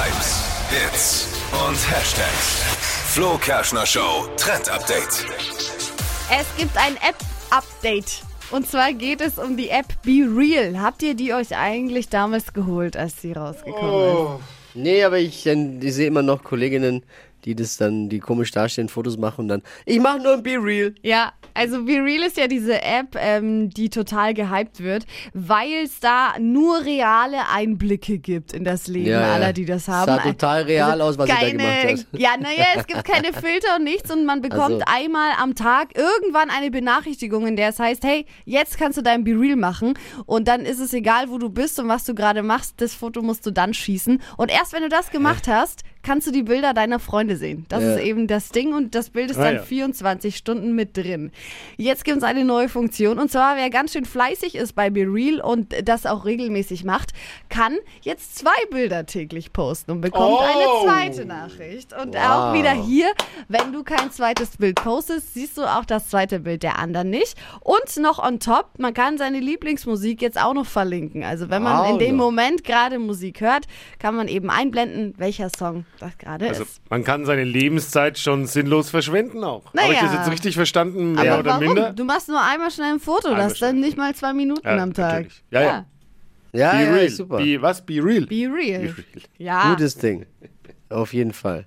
Hypes, Hits und Hashtags. Flo Kerschner Show Trend Update. Es gibt ein App-Update. Und zwar geht es um die App Be Real. Habt ihr die euch eigentlich damals geholt, als sie rausgekommen ist? Nee, aber ich, ich sehe immer noch Kolleginnen, die das dann, die komisch dastehen, Fotos machen und dann, ich mache nur ein Be Real. Ja, also Be Real ist ja diese App, ähm, die total gehypt wird, weil es da nur reale Einblicke gibt in das Leben Ja, aller, die das haben. Also Sah total real aus, was sie da keine, gemacht hat. Ja, naja, es gibt keine Filter und nichts und man bekommt Also. einmal am Tag irgendwann eine Benachrichtigung, in der es heißt, hey, jetzt kannst du dein Be Real machen und dann ist es egal, wo du bist und was du gerade machst, das Foto musst du dann schießen und erst wenn du das gemacht hast, kannst du die Bilder deiner Freunde sehen. Das Ja. ist eben das Ding und das Bild ist Ah, dann ja. 24 Stunden mit drin. Jetzt gibt es eine neue Funktion und zwar, wer ganz schön fleißig ist bei BeReal und das auch regelmäßig macht, kann jetzt zwei Bilder täglich posten und bekommt Oh. eine zweite Nachricht. Und auch Wow. wieder hier, wenn du kein zweites Bild postest, siehst du auch das zweite Bild der anderen nicht. Und noch on top, man kann seine Lieblingsmusik jetzt auch noch verlinken. Also wenn man Auch in dem. Moment gerade Musik hört, kann man eben einblenden, welcher Song das gerade Also ist. man kann seine Lebenszeit schon sinnlos verschwenden auch. Habe ich Naja. das jetzt richtig verstanden, mehr Aber oder warum? minder? Du machst nur einmal schnell ein Foto, Einmal das dann schnell. nicht mal zwei Minuten Ja, am Tag. natürlich. Ja, ja. Ja, Be ja, real. super. Be, was? Be real. Be real. Be real. Ja. Gutes Ding. Auf jeden Fall.